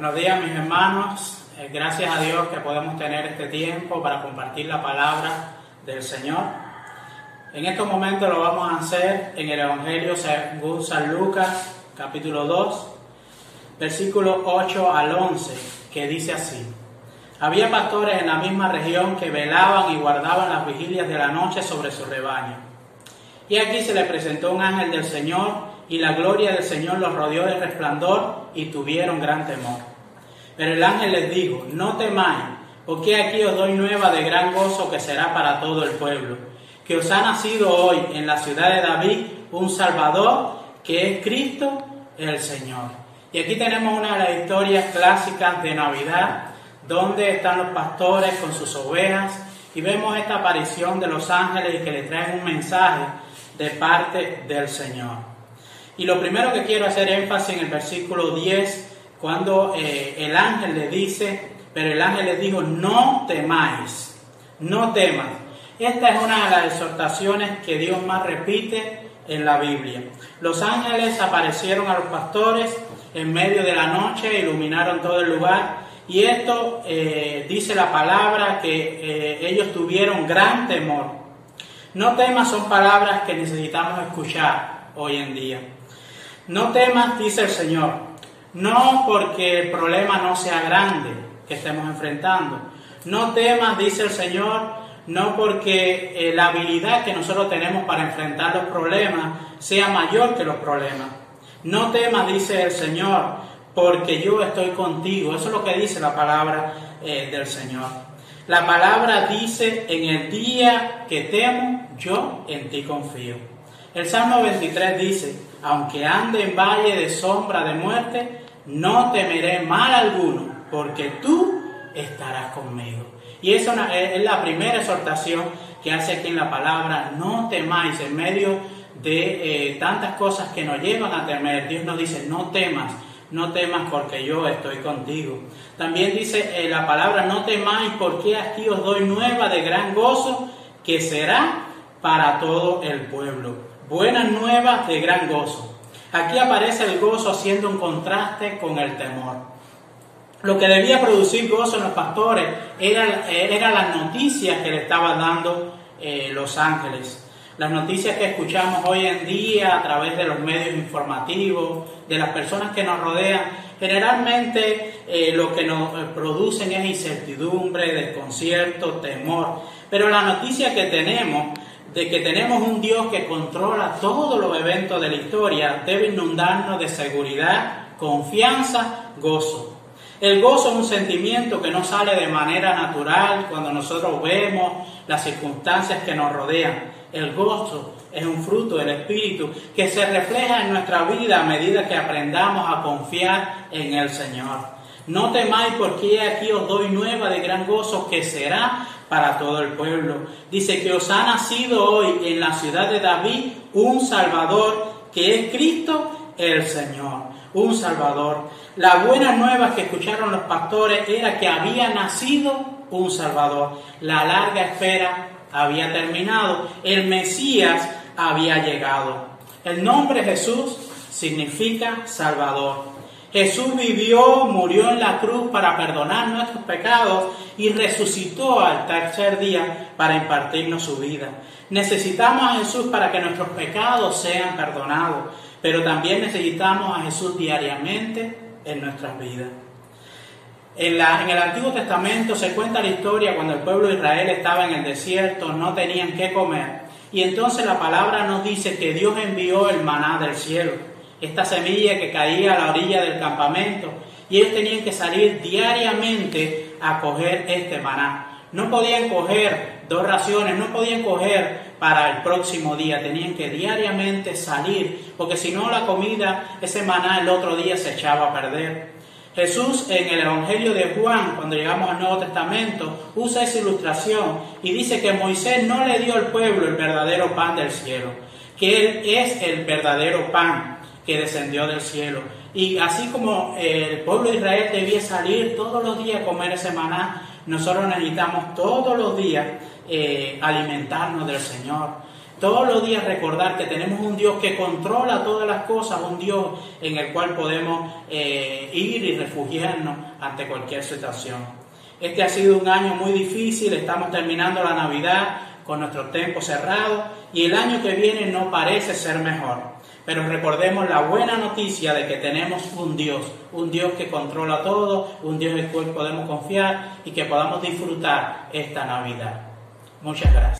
Buenos días mis hermanos, Eh, gracias a Dios que podemos tener este tiempo para compartir la palabra del Señor. En estos momentos lo vamos a hacer en el Evangelio según San Lucas capítulo 2, versículo 8 al 11, que dice así. Había pastores en la misma región que velaban y guardaban las vigilias de la noche sobre su rebaño. Y aquí se le presentó un ángel del Señor y la gloria del Señor los rodeó de resplandor y tuvieron gran temor. Pero el ángel les dijo, no temáis, porque aquí os doy nueva de gran gozo que será para todo el pueblo, que os ha nacido hoy en la ciudad de David un Salvador, que es Cristo el Señor. Y aquí tenemos una de las historias clásicas de Navidad, donde están los pastores con sus ovejas, y vemos esta aparición de los ángeles que le traen un mensaje de parte del Señor. Y lo primero que quiero hacer énfasis en el versículo 10 cuando eh, el ángel le dice, pero el ángel le dijo, no temáis, no temas. Esta es una de las exhortaciones que Dios más repite en la Biblia. Los ángeles aparecieron a los pastores en medio de la noche, iluminaron todo el lugar y esto eh, dice la palabra que eh, ellos tuvieron gran temor. No temas son palabras que necesitamos escuchar hoy en día. No temas, dice el Señor, no porque el problema no sea grande que estemos enfrentando. No temas, dice el Señor, no porque eh, la habilidad que nosotros tenemos para enfrentar los problemas sea mayor que los problemas. No temas, dice el Señor, porque yo estoy contigo. Eso es lo que dice la palabra eh, del Señor. La palabra dice, en el día que temo, yo en ti confío. El Salmo 23 dice, aunque ande en valle de sombra de muerte, no temeré mal alguno, porque tú estarás conmigo. Y esa es la primera exhortación que hace aquí en la palabra, no temáis en medio de eh, tantas cosas que nos llevan a temer. Dios nos dice, no temas, no temas porque yo estoy contigo. También dice eh, la palabra, no temáis porque aquí os doy nueva de gran gozo que será para todo el pueblo. Buenas nuevas de gran gozo. Aquí aparece el gozo haciendo un contraste con el temor. Lo que debía producir gozo en los pastores eran era las noticias que le estaban dando eh, los ángeles. Las noticias que escuchamos hoy en día a través de los medios informativos, de las personas que nos rodean, generalmente eh, lo que nos producen es incertidumbre, desconcierto, temor. Pero la noticia que tenemos de que tenemos un Dios que controla todos los eventos de la historia debe inundarnos de seguridad, confianza, gozo. El gozo es un sentimiento que no sale de manera natural cuando nosotros vemos las circunstancias que nos rodean. El gozo es un fruto del Espíritu que se refleja en nuestra vida a medida que aprendamos a confiar en el Señor. No temáis porque aquí os doy nueva de gran gozo que será para todo el pueblo. Dice que os ha nacido hoy en la ciudad de David un Salvador que es Cristo el Señor. Un Salvador. La buena nueva que escucharon los pastores era que había nacido un Salvador. La larga espera había terminado. El Mesías había llegado. El nombre Jesús significa Salvador. Jesús vivió, murió en la cruz para perdonar nuestros pecados y resucitó al tercer día para impartirnos su vida. Necesitamos a Jesús para que nuestros pecados sean perdonados, pero también necesitamos a Jesús diariamente en nuestras vidas. En, el Antiguo Testamento se cuenta la historia cuando el pueblo de Israel estaba en el desierto, no tenían qué comer. Y entonces la palabra nos dice que Dios envió el maná del cielo esta semilla que caía a la orilla del campamento y ellos tenían que salir diariamente a coger este maná. No podían coger dos raciones, no podían coger para el próximo día, tenían que diariamente salir, porque si no la comida, ese maná el otro día se echaba a perder. Jesús en el Evangelio de Juan, cuando llegamos al Nuevo Testamento, usa esa ilustración y dice que Moisés no le dio al pueblo el verdadero pan del cielo, que Él es el verdadero pan descendió del cielo. Y así como el pueblo de Israel debía salir todos los días a comer ese maná, nosotros necesitamos todos los días eh, alimentarnos del Señor. Todos los días recordar que tenemos un Dios que controla todas las cosas, un Dios en el cual podemos eh, ir y refugiarnos ante cualquier situación. Este ha sido un año muy difícil, estamos terminando la Navidad con nuestro tiempo cerrado y el año que viene no parece ser mejor. Pero recordemos la buena noticia de que tenemos un Dios, un Dios que controla todo, un Dios en el cual podemos confiar y que podamos disfrutar esta Navidad. Muchas gracias.